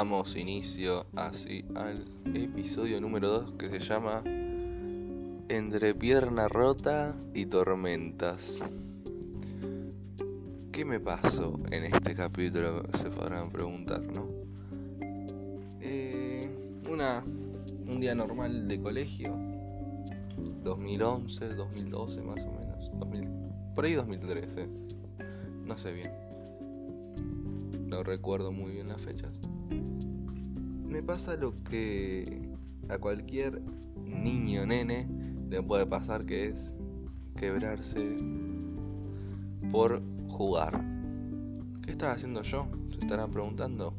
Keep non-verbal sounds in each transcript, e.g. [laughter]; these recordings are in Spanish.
damos inicio así al episodio número 2 que se llama Entre pierna rota y tormentas. ¿Qué me pasó en este capítulo? Se podrán preguntar, ¿no? Eh, una, un día normal de colegio, 2011, 2012 más o menos, 2000, por ahí 2013, no sé bien, no recuerdo muy bien las fechas. Me pasa lo que a cualquier niño nene le puede pasar que es quebrarse por jugar. ¿Qué estaba haciendo yo? Se estarán preguntando.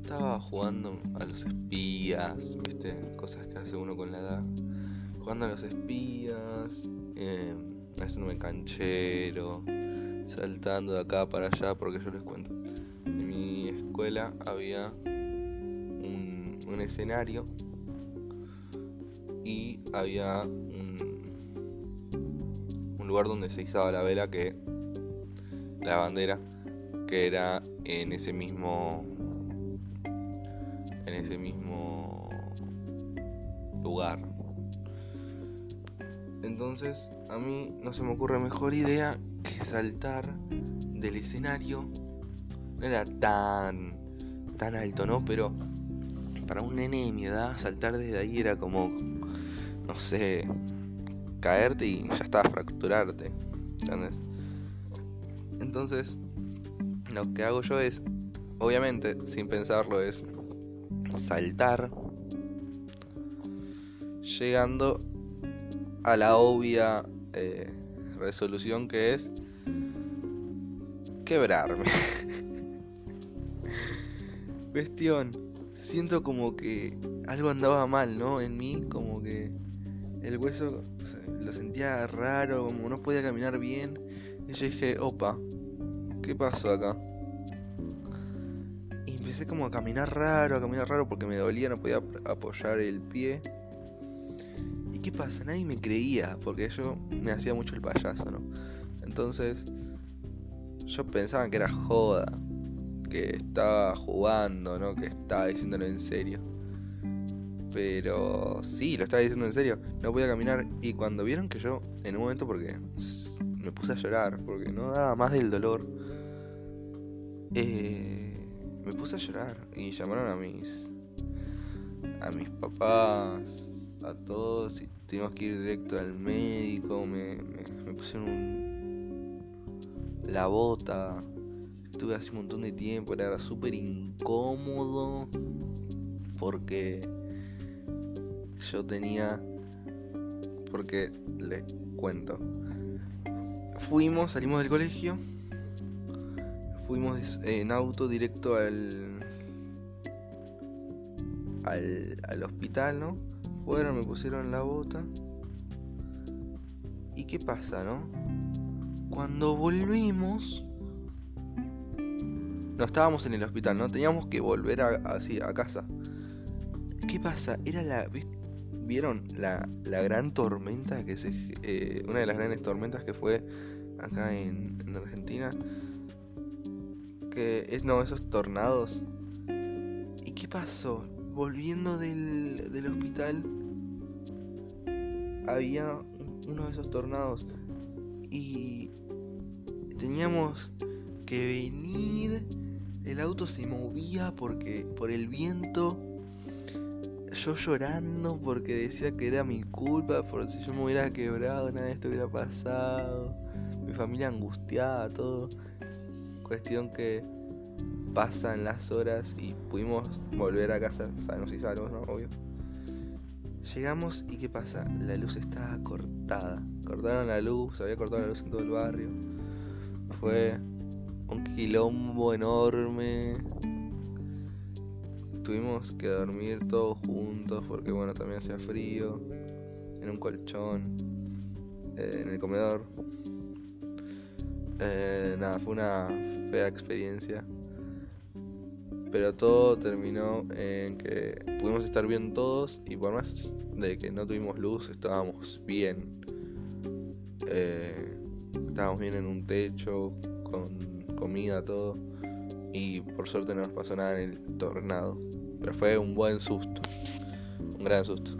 Estaba jugando a los espías, viste, cosas que hace uno con la edad. Jugando a los espías, eh, haciéndome canchero, saltando de acá para allá, porque yo les cuento. Escuela había un, un escenario y había un, un lugar donde se izaba la vela que la bandera que era en ese mismo en ese mismo lugar. Entonces a mí no se me ocurre mejor idea que saltar del escenario no era tan tan alto no pero para un nene de mi edad saltar desde ahí era como no sé caerte y ya está, fracturarte. ¿Entendés? Entonces, lo que hago yo es, obviamente, sin pensarlo, es saltar, llegando a la obvia eh, resolución que es quebrarme. [laughs] Cuestión, siento como que algo andaba mal, ¿no? En mí, como que el hueso lo sentía raro, como no podía caminar bien. Y yo dije, opa, ¿qué pasó acá? Y empecé como a caminar raro, a caminar raro porque me dolía, no podía apoyar el pie. ¿Y qué pasa? Nadie me creía porque yo me hacía mucho el payaso, ¿no? Entonces, yo pensaba que era joda, que estaba jugando, ¿no? Que estaba diciéndolo en serio. Pero sí, lo estaba diciendo en serio. No podía caminar. Y cuando vieron que yo, en un momento, porque me puse a llorar, porque no daba más del dolor, eh, me puse a llorar. Y llamaron a mis, a mis papás, a todos. Y tuvimos que ir directo al médico. Me, me, me pusieron la bota. Estuve así un montón de tiempo. Era súper incómodo. Porque yo tenía. Porque les cuento. Fuimos, salimos del colegio. Fuimos en auto directo al. al, al hospital, ¿no? Fueron, me pusieron la bota. ¿Y qué pasa, no? Cuando volvimos. No estábamos en el hospital, ¿no? Teníamos que volver a, así a casa. ¿Qué pasa? Era la. ¿Vieron la, la gran tormenta que se. Eh, una de las grandes tormentas que fue acá en, en Argentina? Que es. No, esos tornados. ¿Y qué pasó? Volviendo del, del hospital. Había uno de esos tornados. Y. Teníamos que venir. El auto se movía porque. por el viento yo llorando porque decía que era mi culpa, por si yo me hubiera quebrado, nada de esto hubiera pasado. Mi familia angustiada, todo. Cuestión que pasan las horas y pudimos volver a casa sanos y salvos, ¿no? Obvio. Llegamos y ¿qué pasa? La luz estaba cortada. Cortaron la luz, se había cortado la luz en todo el barrio. Fue un quilombo enorme tuvimos que dormir todos juntos porque bueno, también hacía frío, en un colchón, eh, en el comedor. Eh, nada, fue una fea experiencia. Pero todo terminó en que pudimos estar bien todos y por más de que no tuvimos luz, estábamos bien. Eh, estábamos bien en un techo, con comida, todo. Y por suerte no nos pasó nada en el tornado. Pero fue un buen susto. Un gran susto.